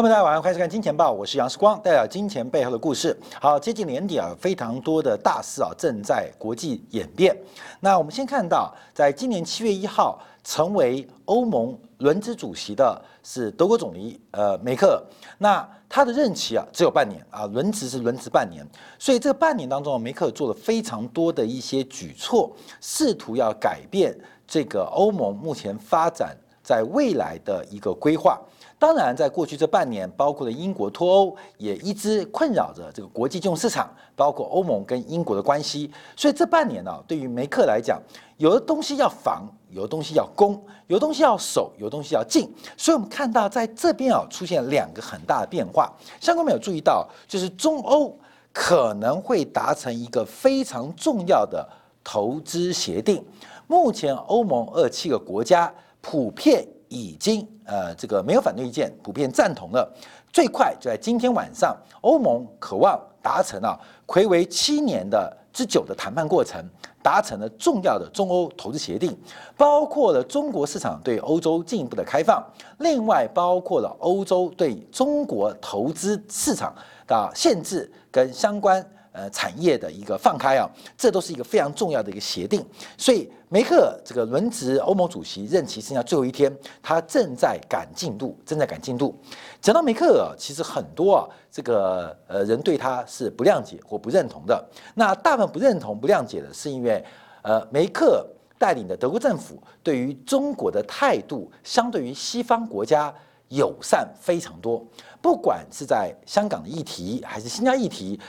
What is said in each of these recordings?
朋友们，大家晚上欢迎看《金钱报》，我是杨世光，带来金钱背后的故事。好，接近年底啊，非常多的大事啊正在国际演变。那我们先看到，在今年七月一号，成为欧盟轮值主席的是德国总理呃梅克。那他的任期啊只有半年啊，轮值是轮值半年，所以这半年当中，梅克做了非常多的一些举措，试图要改变这个欧盟目前发展在未来的一个规划。当然，在过去这半年，包括了英国脱欧，也一直困扰着这个国际金融市场，包括欧盟跟英国的关系。所以这半年呢，对于梅克来讲，有的东西要防，有的东西要攻，有的东西要守，有的东西要进。所以我们看到在这边啊，出现两个很大的变化。相关没有注意到，就是中欧可能会达成一个非常重要的投资协定。目前欧盟二七个国家普遍。已经呃，这个没有反对意见，普遍赞同了。最快就在今天晚上，欧盟渴望达成啊，魁为七年的之久的谈判过程，达成了重要的中欧投资协定，包括了中国市场对欧洲进一步的开放，另外包括了欧洲对中国投资市场的限制跟相关。呃，产业的一个放开啊，这都是一个非常重要的一个协定。所以梅克这个轮值欧盟主席任期剩下最后一天，他正在赶进度，正在赶进度。讲到梅克尔，其实很多啊，这个呃人对他是不谅解或不认同的。那大部分不认同、不谅解的是因为，呃，梅克带领的德国政府对于中国的态度，相对于西方国家友善非常多。不管是在香港的议题，还是新加议题。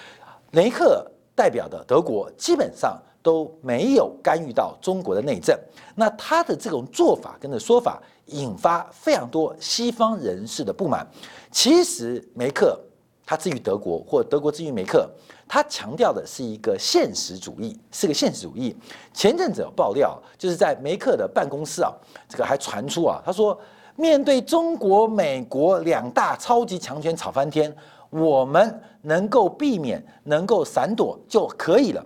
雷克代表的德国基本上都没有干预到中国的内政，那他的这种做法跟的说法引发非常多西方人士的不满。其实梅克他至于德国，或德国至于梅克，他强调的是一个现实主义，是个现实主义。前阵子有爆料，就是在梅克的办公室啊，这个还传出啊，他说面对中国、美国两大超级强权吵翻天。我们能够避免、能够闪躲就可以了。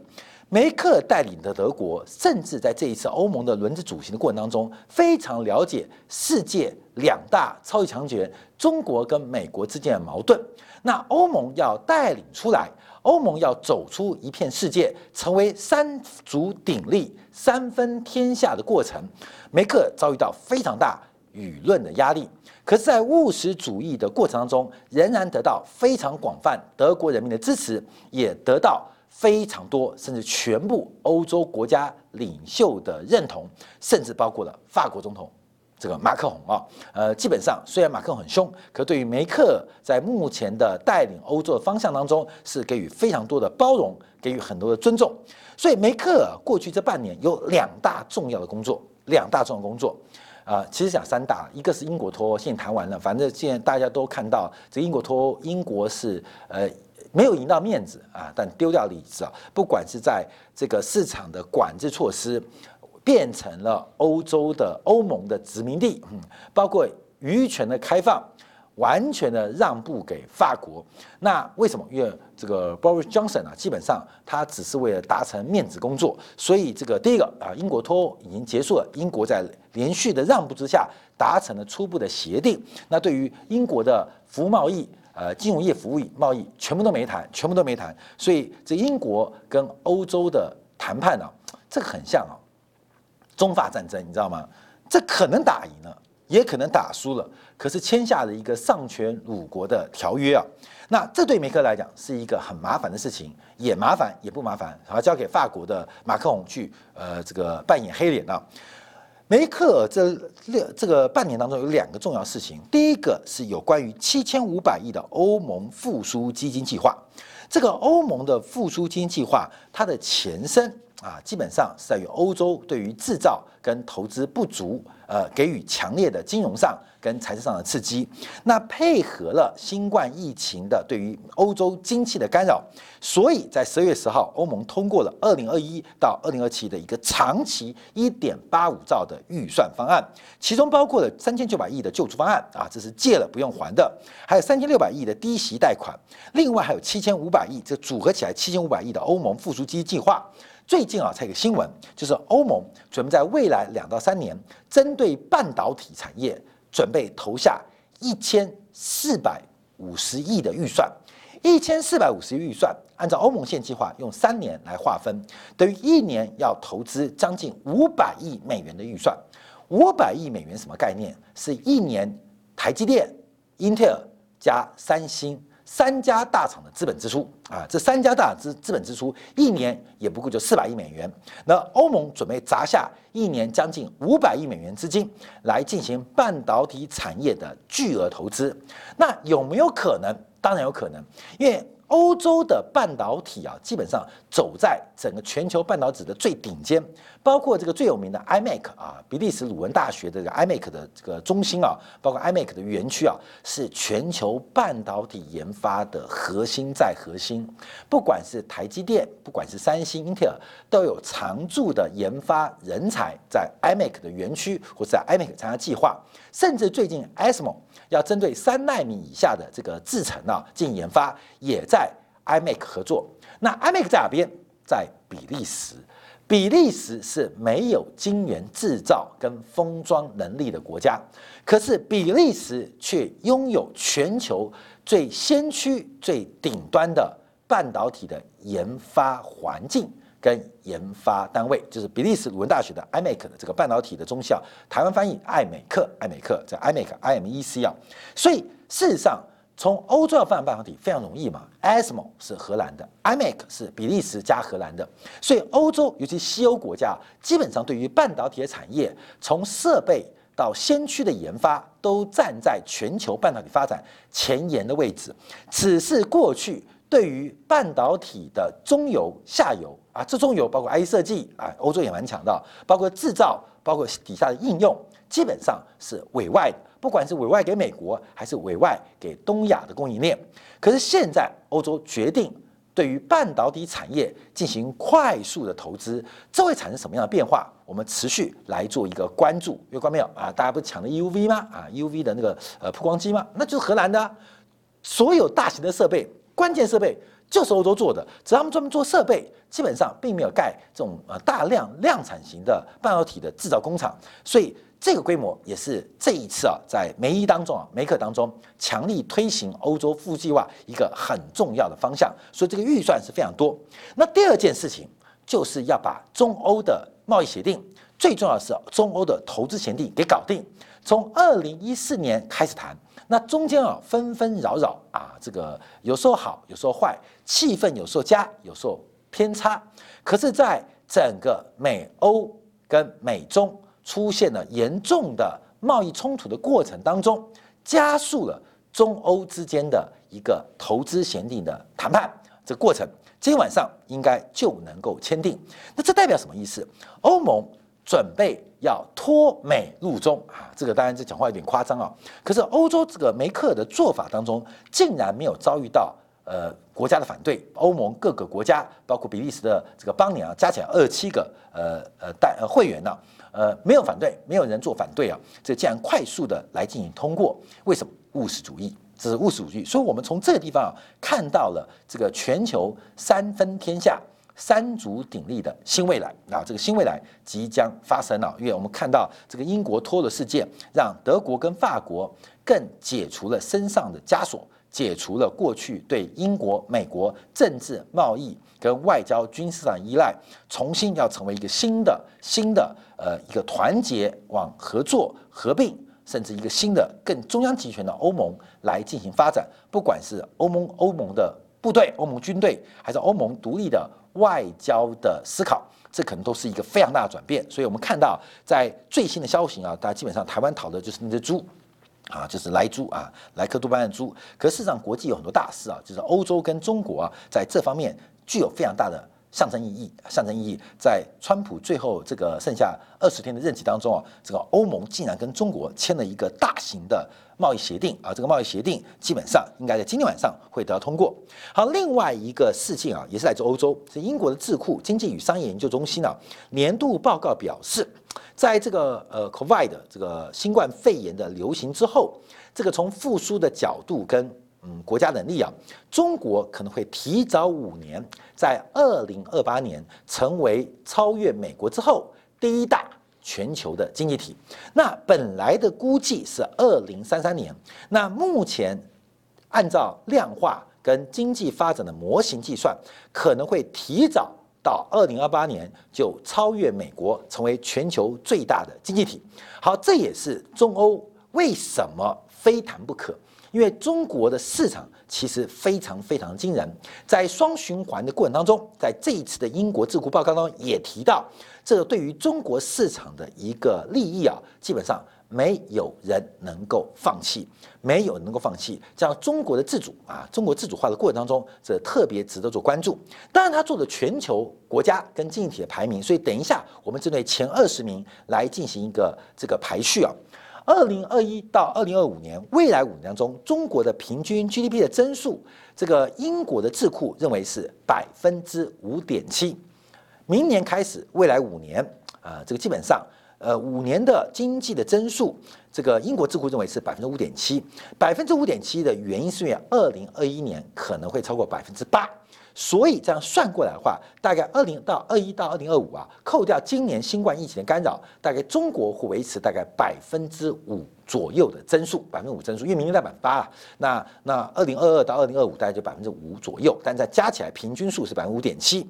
梅克带领的德国，甚至在这一次欧盟的轮值主席的过程当中，非常了解世界两大超级强权中国跟美国之间的矛盾。那欧盟要带领出来，欧盟要走出一片世界，成为三足鼎立、三分天下的过程。梅克遭遇到非常大舆论的压力。可是，在务实主义的过程当中，仍然得到非常广泛德国人民的支持，也得到非常多甚至全部欧洲国家领袖的认同，甚至包括了法国总统这个马克龙啊。呃，基本上虽然马克龙很凶，可对于梅克在目前的带领欧洲的方向当中，是给予非常多的包容，给予很多的尊重。所以，梅克过去这半年有两大重要的工作，两大重要工作。啊，其实讲三大，一个是英国脱欧，现在谈完了，反正现在大家都看到，这个英国脱欧，英国是呃没有赢到面子啊，但丢掉里子啊，不管是在这个市场的管制措施，变成了欧洲的欧盟的殖民地，嗯，包括渔权的开放。完全的让步给法国，那为什么？因为这个 Boris Johnson 啊，基本上他只是为了达成面子工作，所以这个第一个啊，英国脱欧已经结束了，英国在连续的让步之下达成了初步的协定。那对于英国的服务贸易、呃金融业服务贸易，全部都没谈，全部都没谈。所以这英国跟欧洲的谈判呢，这个很像啊，中法战争，你知道吗？这可能打赢了。也可能打输了，可是签下了一个丧权辱国的条约啊，那这对梅克来讲是一个很麻烦的事情，也麻烦也不麻烦，然后交给法国的马克龙去呃这个扮演黑脸啊。梅克这六这个半年当中有两个重要事情，第一个是有关于七千五百亿的欧盟复苏基金计划，这个欧盟的复苏基金计划它的前身。啊，基本上是在于欧洲对于制造跟投资不足，呃，给予强烈的金融上跟财政上的刺激。那配合了新冠疫情的对于欧洲经济的干扰，所以在十月十号，欧盟通过了二零二一到二零二七的一个长期一点八五兆的预算方案，其中包括了三千九百亿的救助方案啊，这是借了不用还的，还有三千六百亿的低息贷款，另外还有七千五百亿，这组合起来七千五百亿的欧盟复苏基金计划。最近啊，才有个新闻，就是欧盟准备在未来两到三年，针对半导体产业准备投下一千四百五十亿的预算，一千四百五十亿预算，按照欧盟现计划用三年来划分，等于一年要投资将近五百亿美元的预算。五百亿美元什么概念？是一年台积电、英特尔加三星。三家大厂的资本支出啊，这三家大资资本支出一年也不过就四百亿美元。那欧盟准备砸下一年将近五百亿美元资金来进行半导体产业的巨额投资，那有没有可能？当然有可能，因为。欧洲的半导体啊，基本上走在整个全球半导体的最顶尖，包括这个最有名的 iMac 啊，比利时鲁文大学的这个 iMac 的这个中心啊，包括 iMac 的园区啊，是全球半导体研发的核心在核心。不管是台积电，不管是三星、英特尔，都有常驻的研发人才在 iMac 的园区或者在 iMac 参加计划，甚至最近 ASML 要针对三纳米以下的这个制程啊进行研发，也在。iMac 合作，那 iMac 在哪边？在比利时。比利时是没有晶圆制造跟封装能力的国家，可是比利时却拥有全球最先驱、最顶端的半导体的研发环境跟研发单位，就是比利时鲁文大学的 IMEC 的这个半导体的中校，台湾翻译艾美克，艾美克在 IMEC，I M E C 啊，所以事实上。从欧洲要发展半导体非常容易嘛？ASML 是荷兰的，IMEC 是比利时加荷兰的，所以欧洲尤其西欧国家基本上对于半导体的产业，从设备到先驱的研发，都站在全球半导体发展前沿的位置。只是过去对于半导体的中游、下游啊，这中游包括 IC 设计啊，欧洲也蛮强的，包括制造，包括底下的应用，基本上是委外的。不管是委外给美国，还是委外给东亚的供应链，可是现在欧洲决定对于半导体产业进行快速的投资，这会产生什么样的变化？我们持续来做一个关注。有关没有啊？大家不是抢的 U V 吗？啊，U V 的那个呃曝光机吗？那就是荷兰的，所有大型的设备、关键设备就是欧洲做的。只要他们专门做设备，基本上并没有盖这种呃大量量产型的半导体的制造工厂，所以。这个规模也是这一次啊，在梅伊当中啊，梅克当中强力推行欧洲富计划一个很重要的方向，所以这个预算是非常多。那第二件事情就是要把中欧的贸易协定，最重要的是中欧的投资协定给搞定。从二零一四年开始谈，那中间啊纷纷扰扰啊，这个有时候好，有时候坏，气氛有时候佳，有时候偏差。可是，在整个美欧跟美中。出现了严重的贸易冲突的过程当中，加速了中欧之间的一个投资协定的谈判这个过程。今天晚上应该就能够签订。那这代表什么意思？欧盟准备要脱美入中啊！这个当然这讲话有点夸张啊。可是欧洲这个梅克的做法当中，竟然没有遭遇到呃国家的反对。欧盟各个国家，包括比利时的这个邦联啊，加起来二十七个呃呃代呃会员呢。呃，没有反对，没有人做反对啊，这竟然快速的来进行通过，为什么务实主义？这是务实主义，所以我们从这个地方啊看到了这个全球三分天下、三足鼎立的新未来啊，这个新未来即将发生了，因为我们看到这个英国脱了事件，让德国跟法国更解除了身上的枷锁。解除了过去对英国、美国政治、贸易跟外交、军事上依赖，重新要成为一个新的、新的呃一个团结往合作、合并，甚至一个新的更中央集权的欧盟来进行发展。不管是欧盟欧盟的部队、欧盟军队，还是欧盟独立的外交的思考，这可能都是一个非常大的转变。所以我们看到，在最新的消息啊，大家基本上台湾讨的就是那只猪。啊，就是莱猪啊，莱克多巴胺猪。可事实上，国际有很多大事啊，就是欧洲跟中国啊，在这方面具有非常大的象征意义。象征意义，在川普最后这个剩下二十天的任期当中啊，这个欧盟竟然跟中国签了一个大型的贸易协定啊，这个贸易协定基本上应该在今天晚上会得到通过。好，另外一个事情啊，也是来自欧洲，是英国的智库经济与商业研究中心啊，年度报告表示。在这个呃，COVID 这个新冠肺炎的流行之后，这个从复苏的角度跟嗯国家能力啊，中国可能会提早五年，在二零二八年成为超越美国之后第一大全球的经济体。那本来的估计是二零三三年，那目前按照量化跟经济发展的模型计算，可能会提早到二零二八年就超越美国，成为全球最大的经济体。好，这也是中欧为什么非谈不可。因为中国的市场其实非常非常惊人，在双循环的过程当中，在这一次的英国智库报告当中也提到，这个对于中国市场的一个利益啊，基本上没有人能够放弃，没有能够放弃。这样中国的自主啊，中国自主化的过程当中，这特别值得做关注。当然，他做的全球国家跟经济体的排名，所以等一下我们针对前二十名来进行一个这个排序啊。二零二一到二零二五年，未来五年中，中国的平均 GDP 的增速，这个英国的智库认为是百分之五点七。明年开始，未来五年啊，这个基本上，呃，五年的经济的增速，这个英国智库认为是百分之五点七。百分之五点七的原因是因为二零二一年可能会超过百分之八。所以这样算过来的话，大概二零到二一到二零二五啊，扣掉今年新冠疫情的干扰，大概中国会维持大概百分之五左右的增速，百分之五增速，因为明年在百分之八啊，那那二零二二到二零二五大概就百分之五左右，但在加起来平均数是百分之五点七，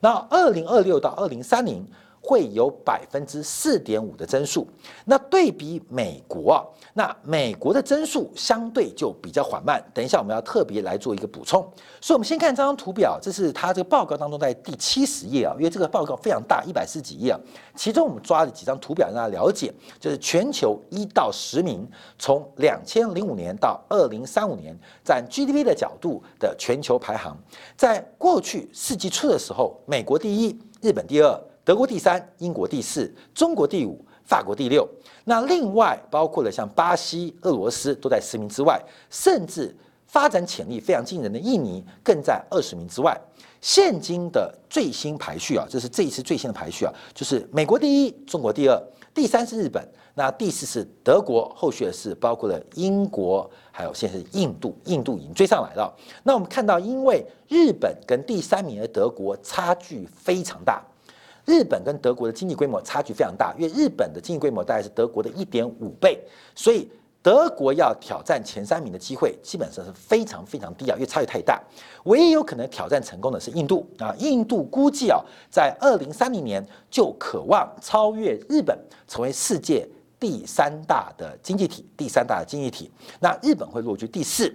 那二零二六到二零三零。会有百分之四点五的增速，那对比美国啊，那美国的增速相对就比较缓慢。等一下我们要特别来做一个补充，所以我们先看这张图表，这是它这个报告当中在第七十页啊，因为这个报告非常大，一百四十几页啊，其中我们抓了几张图表让大家了解，就是全球一到十名，从两千零五年到二零三五年，占 GDP 的角度的全球排行，在过去世纪初的时候，美国第一，日本第二。德国第三，英国第四，中国第五，法国第六。那另外包括了像巴西、俄罗斯都在十名之外，甚至发展潜力非常惊人的印尼更在二十名之外。现今的最新排序啊，这是这一次最新的排序啊，就是美国第一，中国第二，第三是日本，那第四是德国，后续的是包括了英国，还有现在是印度，印度已经追上来了。那我们看到，因为日本跟第三名的德国差距非常大。日本跟德国的经济规模差距非常大，因为日本的经济规模大概是德国的一点五倍，所以德国要挑战前三名的机会基本上是非常非常低啊，因为差距太大。唯一有可能挑战成功的是印度啊，印度估计啊，在二零三零年就渴望超越日本，成为世界第三大的经济体，第三大的经济体。那日本会落居第四。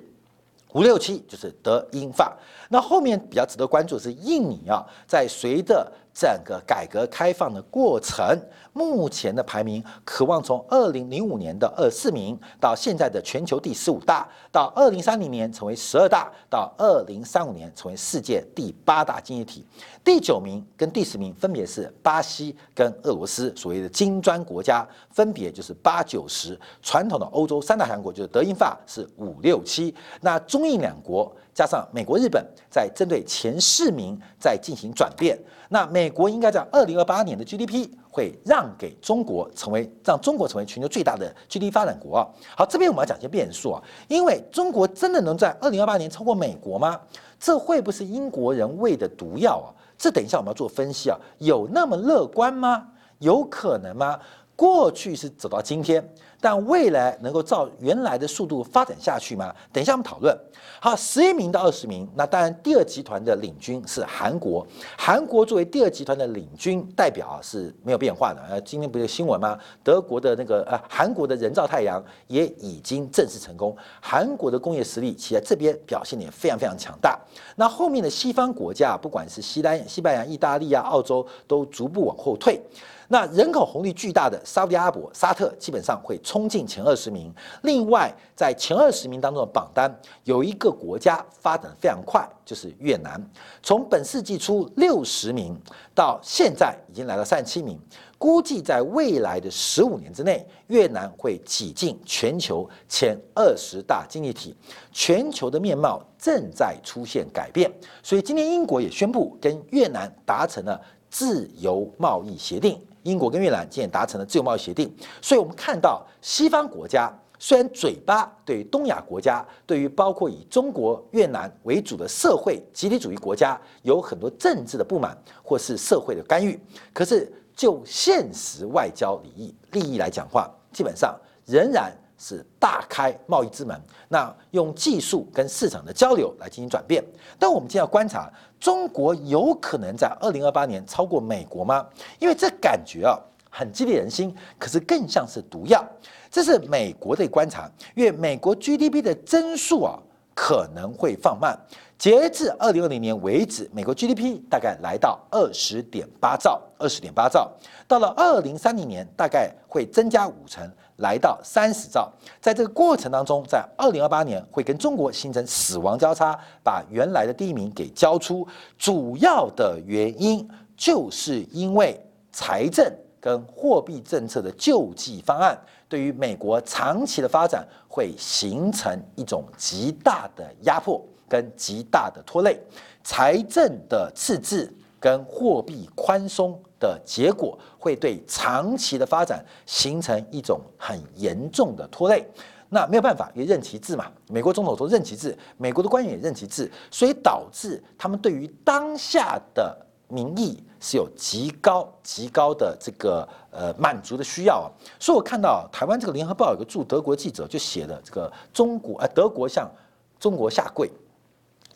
五六七就是德英法，那后面比较值得关注是印尼啊，在随着整个改革开放的过程，目前的排名渴望从二零零五年的二四名，到现在的全球第十五大，到二零三零年成为十二大，到二零三五年成为世界第八大经济体。第九名跟第十名分别是巴西跟俄罗斯，所谓的金砖国家，分别就是八九十。传统的欧洲三大强国就是德英法是五六七。那中印两国加上美国、日本，在针对前四名在进行转变。那美国应该在二零二八年的 GDP 会让给中国，成为让中国成为全球最大的 GDP 发展国啊。好，这边我们要讲一些变数啊，因为中国真的能在二零二八年超过美国吗？这会不会是英国人喂的毒药啊？这等一下我们要做分析啊，有那么乐观吗？有可能吗？过去是走到今天。但未来能够照原来的速度发展下去吗？等一下我们讨论。好，十一名到二十名，那当然第二集团的领军是韩国。韩国作为第二集团的领军代表啊是没有变化的。呃，今天不是新闻吗？德国的那个呃，韩国的人造太阳也已经正式成功。韩国的工业实力其实这边表现也非常非常强大。那后面的西方国家，不管是西单、西班牙、意大利啊、澳洲，都逐步往后退。那人口红利巨大的沙特阿拉伯、沙特基本上会冲进前二十名。另外，在前二十名当中的榜单有一个国家发展非常快，就是越南。从本世纪初六十名到现在已经来到三十七名，估计在未来的十五年之内，越南会挤进全球前二十大经济体。全球的面貌正在出现改变，所以今天英国也宣布跟越南达成了自由贸易协定。英国跟越南今年达成了自由贸易协定，所以我们看到西方国家虽然嘴巴对东亚国家，对于包括以中国、越南为主的社会集体主义国家有很多政治的不满或是社会的干预，可是就现实外交利益利益来讲话，基本上仍然是大开贸易之门，那用技术跟市场的交流来进行转变。但我们今天要观察，中国有可能在二零二八年超过美国吗？因为这感觉啊很激励人心，可是更像是毒药。这是美国的观察，因为美国 GDP 的增速啊可能会放慢。截至二零二零年为止，美国 GDP 大概来到二十点八兆，二十点八兆。到了二零三零年，大概会增加五成，来到三十兆。在这个过程当中，在二零二八年会跟中国形成死亡交叉，把原来的第一名给交出。主要的原因就是因为财政跟货币政策的救济方案，对于美国长期的发展会形成一种极大的压迫。跟极大的拖累，财政的赤字跟货币宽松的结果，会对长期的发展形成一种很严重的拖累。那没有办法，因为任其制嘛，美国总统说任其制，美国的官员也任其制，所以导致他们对于当下的民意是有极高极高的这个呃满足的需要啊。所以我看到台湾这个联合报有个驻德国记者就写的这个中国呃德国向中国下跪。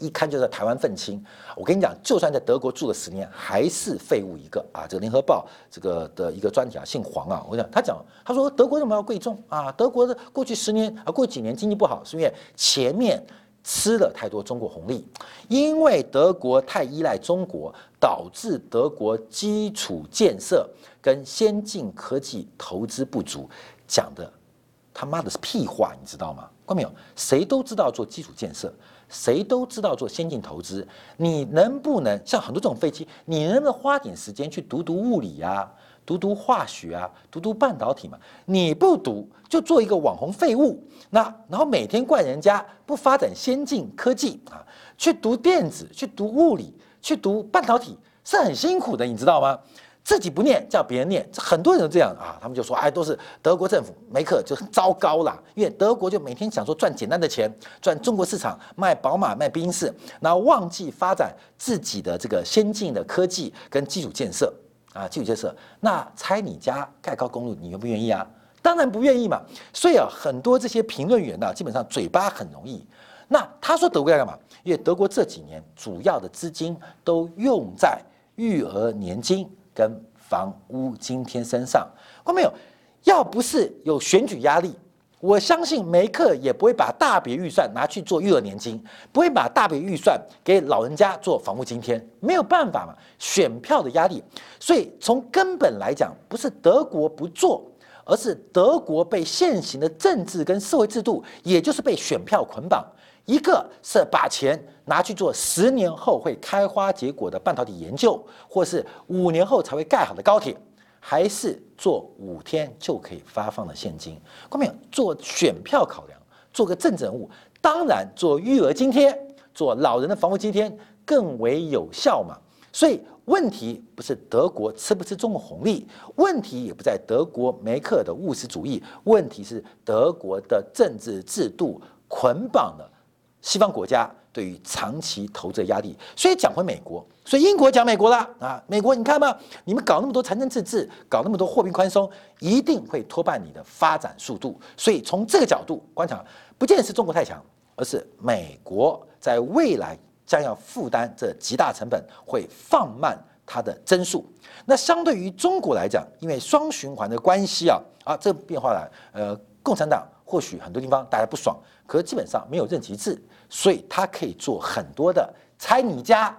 一看就在台湾愤青，我跟你讲，就算在德国住了十年，还是废物一个啊！这个联合报这个的一个专题啊，姓黄啊，我讲他讲，他说德国为什么要贵重啊？德国的过去十年啊，过几年经济不好，是因为前面吃了太多中国红利，因为德国太依赖中国，导致德国基础建设跟先进科技投资不足，讲的他妈的是屁话，你知道吗？看到没有？谁都知道做基础建设。谁都知道做先进投资，你能不能像很多这种飞机，你能不能花点时间去读读物理啊，读读化学啊，读读半导体嘛？你不读就做一个网红废物，那然后每天怪人家不发展先进科技啊，去读电子，去读物理，去读半导体是很辛苦的，你知道吗？自己不念，叫别人念，很多人都这样啊。他们就说，哎，都是德国政府，梅克就很糟糕啦。因为德国就每天想说赚简单的钱，赚中国市场，卖宝马，卖宾士，然后忘记发展自己的这个先进的科技跟基础建设啊，基础建设。那拆你家盖高公路，你愿不愿意啊？当然不愿意嘛。所以啊，很多这些评论员呢，基本上嘴巴很容易。那他说德国要干嘛？因为德国这几年主要的资金都用在育儿年金。跟房屋津贴身上，看没有？要不是有选举压力，我相信梅克也不会把大笔预算拿去做育儿年金，不会把大笔预算给老人家做房屋津贴，没有办法嘛，选票的压力。所以从根本来讲，不是德国不做，而是德国被现行的政治跟社会制度，也就是被选票捆绑。一个是把钱拿去做十年后会开花结果的半导体研究，或是五年后才会盖好的高铁，还是做五天就可以发放的现金？后面做选票考量，做个政治人物，当然做育儿津贴、做老人的房屋津贴更为有效嘛。所以问题不是德国吃不吃中国红利，问题也不在德国梅克的务实主义，问题是德国的政治制度捆绑了。西方国家对于长期投资的压力，所以讲回美国，所以英国讲美国啦啊，美国你看嘛，你们搞那么多财政赤字，搞那么多货币宽松，一定会拖慢你的发展速度。所以从这个角度观察，不见得是中国太强，而是美国在未来将要负担这极大成本，会放慢它的增速。那相对于中国来讲，因为双循环的关系啊啊，这变化了，呃，共产党或许很多地方大家不爽。可是基本上没有任其制，所以他可以做很多的拆你家、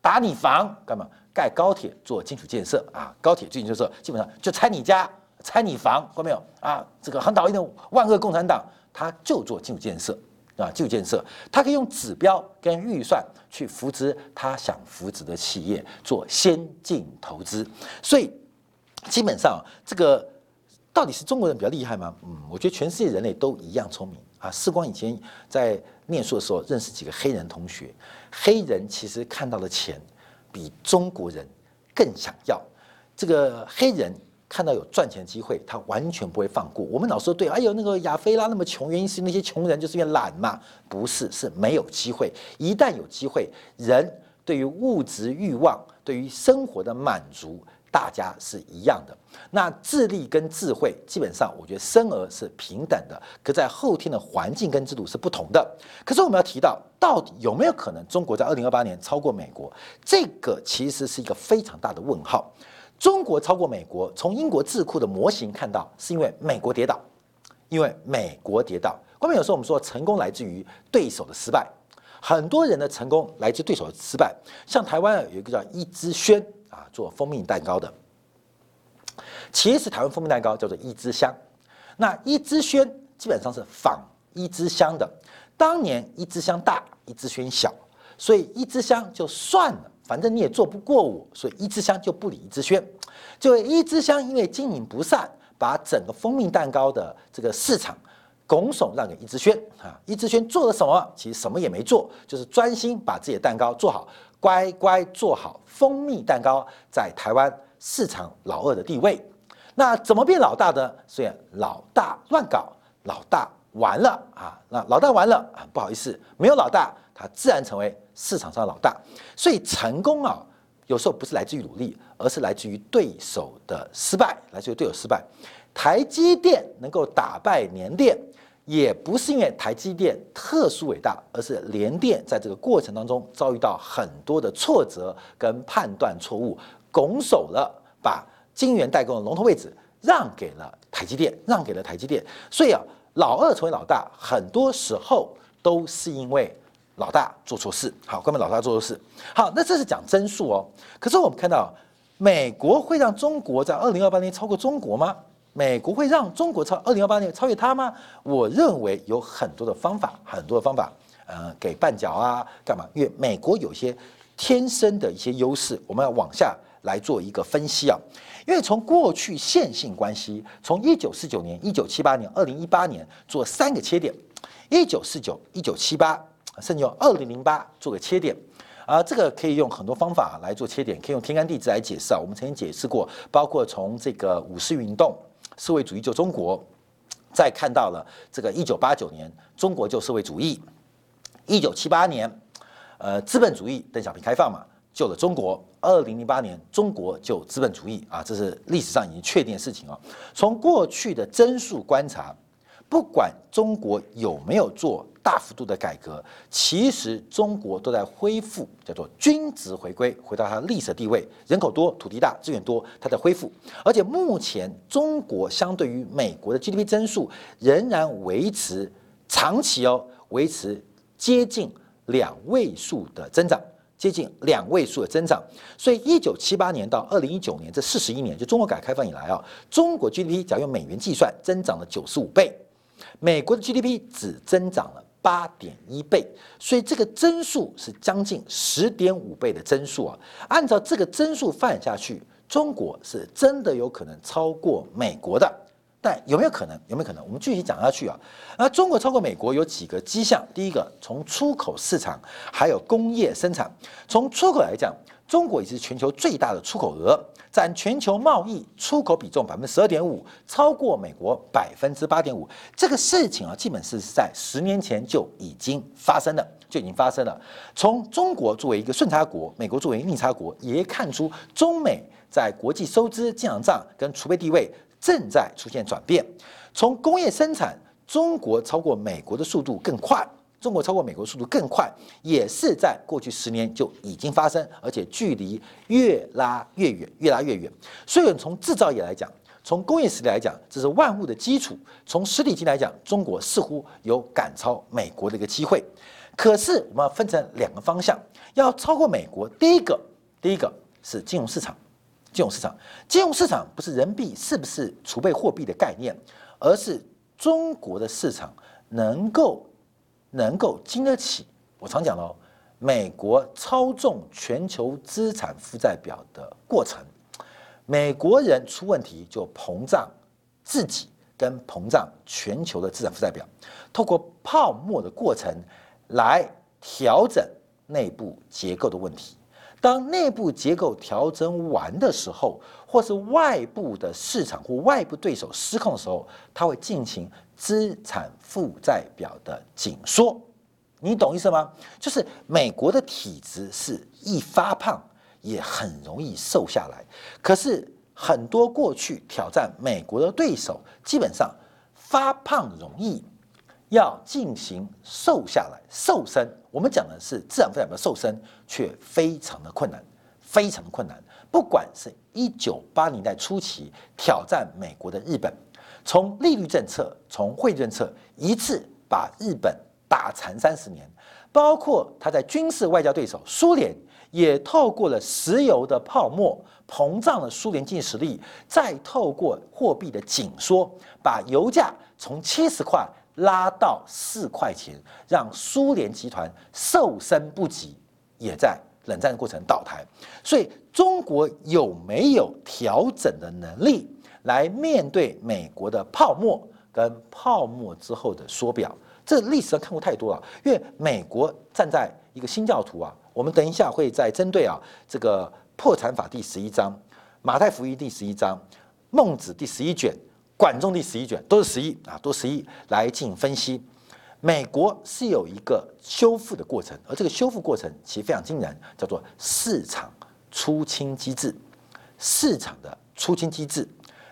打你房，干嘛？盖高铁做基础建设啊！高铁基础建设基本上就拆你家、拆你房，看到没有啊？这个很讨厌的万恶共产党，他就做基础建设啊！基础建设，他可以用指标跟预算去扶持他想扶持的企业做先进投资，所以基本上这个到底是中国人比较厉害吗？嗯，我觉得全世界人类都一样聪明。啊，世光以前在念书的时候认识几个黑人同学，黑人其实看到的钱比中国人更想要。这个黑人看到有赚钱机会，他完全不会放过。我们老说对，哎呦那个亚非拉那么穷，原因是那些穷人就是因为懒嘛？不是，是没有机会。一旦有机会，人对于物质欲望、对于生活的满足。大家是一样的。那智力跟智慧基本上，我觉得生而是平等的，可在后天的环境跟制度是不同的。可是我们要提到，到底有没有可能中国在二零二八年超过美国？这个其实是一个非常大的问号。中国超过美国，从英国智库的模型看到，是因为美国跌倒，因为美国跌倒。关面有时候我们说，成功来自于对手的失败。很多人的成功来自对手的失败，像台湾有一个叫一之轩，做蜂蜜蛋糕的。其实台湾蜂蜜蛋糕叫做一枝香，那一枝轩基本上是仿一枝香的。当年一枝香大，一枝轩小，所以一枝香就算了，反正你也做不过我，所以一枝香就不理一枝轩。就一枝香因为经营不善，把整个蜂蜜蛋糕的这个市场。拱手让给一枝轩啊，一枝轩做了什么？其实什么也没做，就是专心把自己的蛋糕做好，乖乖做好蜂蜜蛋糕在台湾市场老二的地位。那怎么变老大的？所以老大乱搞，老大完了啊！那老大完了啊，不好意思，没有老大，他自然成为市场上的老大。所以成功啊，有时候不是来自于努力，而是来自于对手的失败，来自于对手失败。台积电能够打败联电。也不是因为台积电特殊伟大，而是联电在这个过程当中遭遇到很多的挫折跟判断错误，拱手了把晶圆代工的龙头位置让给了台积电，让给了台积电。所以啊，老二成为老大，很多时候都是因为老大做错事。好，关门老大做错事。好，那这是讲真数哦。可是我们看到，美国会让中国在二零二八年超过中国吗？美国会让中国超二零二八年超越它吗？我认为有很多的方法，很多的方法，呃，给绊脚啊，干嘛？因为美国有些天生的一些优势，我们要往下来做一个分析啊。因为从过去线性关系，从一九四九年、一九七八年、二零一八年做三个切点，一九四九、一九七八，甚至用二零零八做个切点，啊，这个可以用很多方法来做切点，可以用天干地支来解释啊。我们曾经解释过，包括从这个五四运动。社会主义救中国，再看到了这个一九八九年中国救社会主义，一九七八年，呃资本主义邓小平开放嘛救了中国，二零零八年中国救资本主义啊，这是历史上已经确定的事情啊。从过去的增速观察，不管中国有没有做。大幅度的改革，其实中国都在恢复，叫做均值回归，回到它的历史地位，人口多、土地大、资源多，它在恢复。而且目前中国相对于美国的 GDP 增速仍然维持长期哦，维持接近两位数的增长，接近两位数的增长。所以一九七八年到二零一九年这四十一年，就中国改革开放以来啊，中国 GDP 只要用美元计算，增长了九十五倍，美国的 GDP 只增长了。八点一倍，所以这个增速是将近十点五倍的增速啊！按照这个增速发展下去，中国是真的有可能超过美国的。但有没有可能？有没有可能？我们具体讲下去啊！那中国超过美国有几个迹象？第一个，从出口市场还有工业生产，从出口来讲，中国已是全球最大的出口额。占全球贸易出口比重百分之十二点五，超过美国百分之八点五。这个事情啊，基本是在十年前就已经发生了，就已经发生了。从中国作为一个顺差国，美国作为逆差国，也看出中美在国际收支、进行账跟储备地位正在出现转变。从工业生产，中国超过美国的速度更快。中国超过美国速度更快，也是在过去十年就已经发生，而且距离越拉越远，越拉越远。所以从制造业来讲，从工业实力来讲，这是万物的基础。从实体经济来讲，中国似乎有赶超美国的一个机会。可是我们要分成两个方向，要超过美国。第一个，第一个是金融市场，金融市场，金融市场不是人民币是不是储备货币的概念，而是中国的市场能够。能够经得起我常讲的哦，美国操纵全球资产负债表的过程，美国人出问题就膨胀自己跟膨胀全球的资产负债表，透过泡沫的过程来调整内部结构的问题。当内部结构调整完的时候，或是外部的市场或外部对手失控的时候，它会进行。资产负债表的紧缩，你懂意思吗？就是美国的体质是易发胖也很容易瘦下来。可是很多过去挑战美国的对手，基本上发胖容易，要进行瘦下来、瘦身。我们讲的是自然发展的瘦身，却非常的困难，非常的困难。不管是一九八零代初期挑战美国的日本，从利率政策、从汇率政策一次把日本打残三十年，包括他在军事外交对手苏联，也透过了石油的泡沫膨胀了苏联经济实力，再透过货币的紧缩，把油价从七十块拉到四块钱，让苏联集团瘦身不及，也在。冷战的过程倒台，所以中国有没有调整的能力来面对美国的泡沫跟泡沫之后的缩表？这历史上看过太多了。因为美国站在一个新教徒啊，我们等一下会再针对啊这个破产法第十一章、马太福音第十一章、孟子第十一卷、管仲第十一卷，都是十一啊，都十一来进行分析。美国是有一个修复的过程，而这个修复过程其实非常惊人，叫做市场出清机制。市场的出清机制，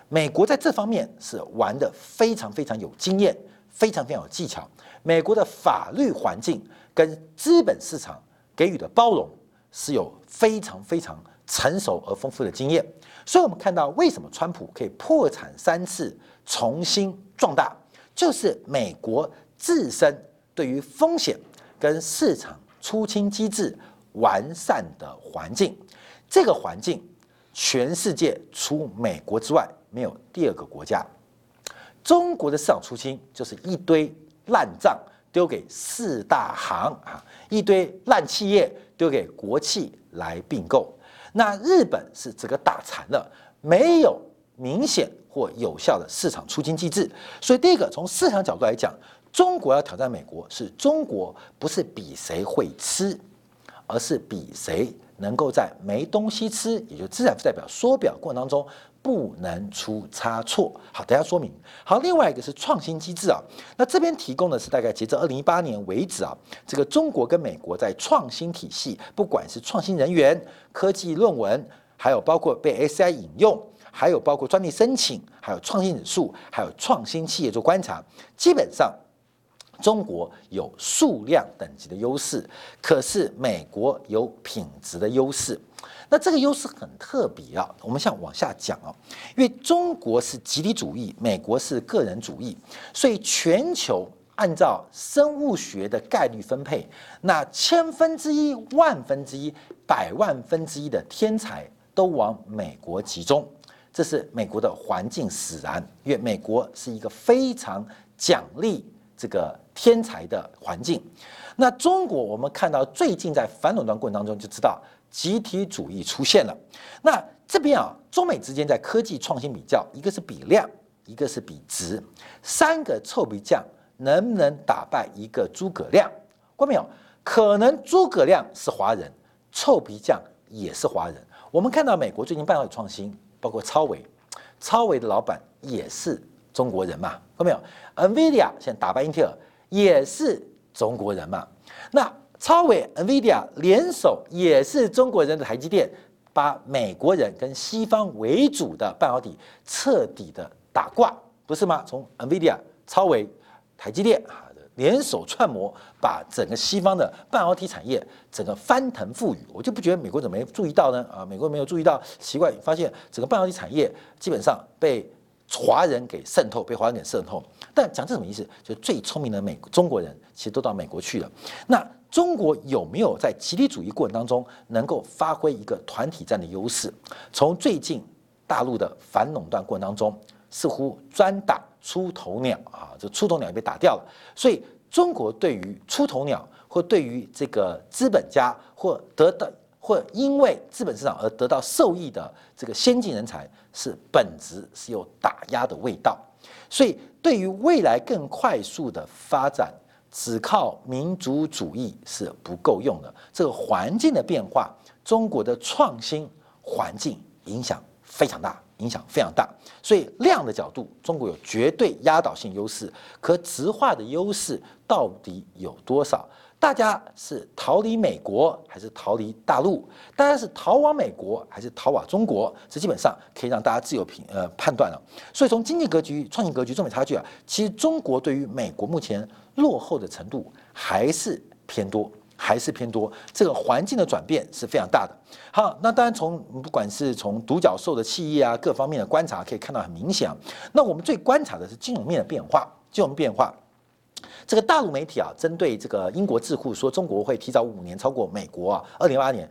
美国在这方面是玩的非常非常有经验，非常非常有技巧。美国的法律环境跟资本市场给予的包容是有非常非常成熟而丰富的经验。所以，我们看到为什么川普可以破产三次重新壮大，就是美国。自身对于风险跟市场出清机制完善的环境，这个环境全世界除美国之外没有第二个国家。中国的市场出清就是一堆烂账丢给四大行啊，一堆烂企业丢给国企来并购。那日本是整个打残了，没有明显或有效的市场出清机制。所以第一个从市场角度来讲。中国要挑战美国，是中国不是比谁会吃，而是比谁能够在没东西吃，也就资产负债表缩表过程当中不能出差错。好，等下说明。好，另外一个是创新机制啊，那这边提供的是大概截至二零一八年为止啊，这个中国跟美国在创新体系，不管是创新人员、科技论文，还有包括被 SI 引用，还有包括专利申请，还有创新指数，还有创新企业做观察，基本上。中国有数量等级的优势，可是美国有品质的优势。那这个优势很特别啊。我们想往下讲啊，因为中国是集体主义，美国是个人主义，所以全球按照生物学的概率分配，那千分之一、万分之一、百万分之一的天才都往美国集中，这是美国的环境使然。因为美国是一个非常奖励。这个天才的环境，那中国我们看到最近在反垄断过程当中就知道集体主义出现了。那这边啊，中美之间在科技创新比较，一个是比量，一个是比值，三个臭皮匠能不能打败一个诸葛亮？过没有？可能诸葛亮是华人，臭皮匠也是华人。我们看到美国最近半导体创新，包括超维，超维的老板也是。中国人嘛，看到没有？NVIDIA 现在打败英特尔也是中国人嘛。那超伟 NVIDIA 联手也是中国人的台积电，把美国人跟西方为主的半导体彻底的打挂，不是吗？从 NVIDIA、超伟、台积电啊联手串谋，把整个西方的半导体产业整个翻腾覆雨。我就不觉得美国怎么没注意到呢？啊，美国没有注意到，奇怪，发现整个半导体产业基本上被。华人给渗透，被华人给渗透，但讲这什么意思？就最聪明的美中国人其实都到美国去了。那中国有没有在集体主义过程当中能够发挥一个团体战的优势？从最近大陆的反垄断过程当中，似乎专打出头鸟啊，这出头鸟也被打掉了。所以中国对于出头鸟或对于这个资本家或得到。或因为资本市场而得到受益的这个先进人才，是本质是有打压的味道，所以对于未来更快速的发展，只靠民族主义是不够用的。这个环境的变化，中国的创新环境影响非常大，影响非常大。所以量的角度，中国有绝对压倒性优势，可直化的优势到底有多少？大家是逃离美国还是逃离大陆？大家是逃往美国还是逃往中国？这基本上可以让大家自由评呃判断了。所以从经济格局、创新格局、中美差距啊，其实中国对于美国目前落后的程度还是偏多。还是偏多，这个环境的转变是非常大的。好，那当然从不管是从独角兽的企业啊各方面的观察，可以看到很明显。啊那我们最观察的是金融面的变化，金融变化。这个大陆媒体啊，针对这个英国智库说中国会提早五年超过美国啊，二零二八年，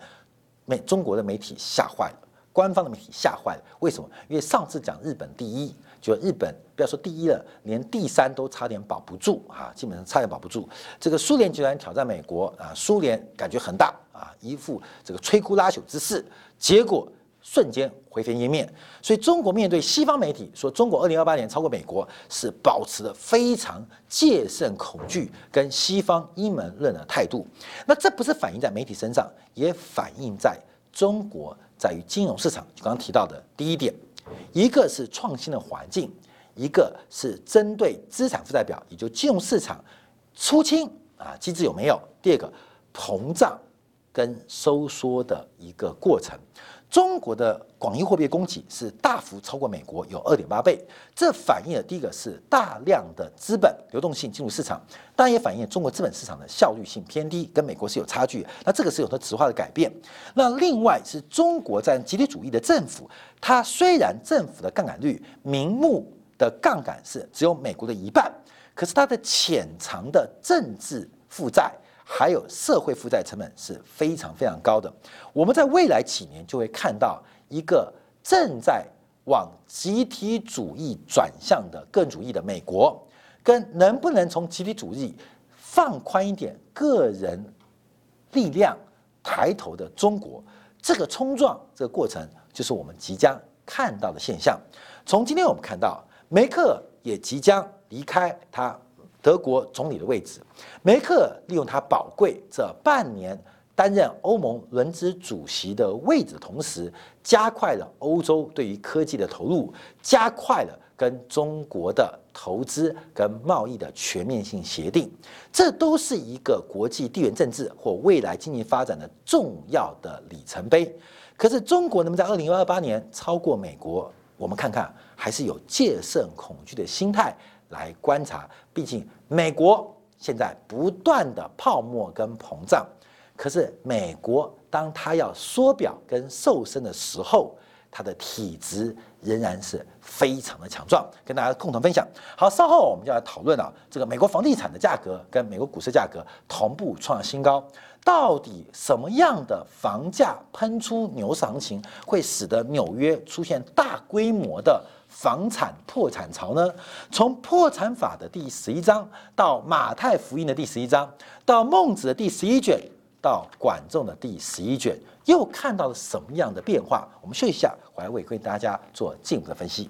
美中国的媒体吓坏了，官方的媒体吓坏了。为什么？因为上次讲日本第一。就日本不要说第一了，连第三都差点保不住啊，基本上差点保不住。这个苏联集团挑战美国啊，苏联感觉很大啊，一副这个摧枯拉朽之势，结果瞬间灰飞烟灭。所以中国面对西方媒体说中国二零二八年超过美国，是保持了非常戒慎恐惧跟西方阴谋论的态度。那这不是反映在媒体身上，也反映在中国在于金融市场，就刚刚提到的第一点。一个是创新的环境，一个是针对资产负债表，也就金融市场出清啊机制有没有？第二个膨胀跟收缩的一个过程。中国的广义货币供给是大幅超过美国，有二点八倍。这反映了第一个是大量的资本流动性进入市场，但也反映中国资本市场的效率性偏低，跟美国是有差距。那这个是有它质化的改变。那另外是中国在集体主义的政府，它虽然政府的杠杆率明目的杠杆是只有美国的一半，可是它的潜藏的政治负债。还有社会负债成本是非常非常高的。我们在未来几年就会看到一个正在往集体主义转向的个人主义的美国，跟能不能从集体主义放宽一点个人力量抬头的中国，这个冲撞这个过程就是我们即将看到的现象。从今天我们看到，梅克也即将离开他。德国总理的位置，梅克利用他宝贵这半年担任欧盟轮值主席的位置，同时加快了欧洲对于科技的投入，加快了跟中国的投资跟贸易的全面性协定，这都是一个国际地缘政治或未来经济发展的重要的里程碑。可是中国能不能在二零二八年超过美国？我们看看，还是有戒慎恐惧的心态。来观察，毕竟美国现在不断的泡沫跟膨胀，可是美国当它要缩表跟瘦身的时候，它的体质仍然是非常的强壮。跟大家共同分享。好，稍后我们就来讨论啊，这个美国房地产的价格跟美国股市价格同步创新高，到底什么样的房价喷出牛市行情，会使得纽约出现大规模的？房产破产潮呢？从破产法的第十一章到马太福音的第十一章，到孟子的第十一卷，到管仲的第十一卷，又看到了什么样的变化？我们休息一下，回来为大家做进一步的分析。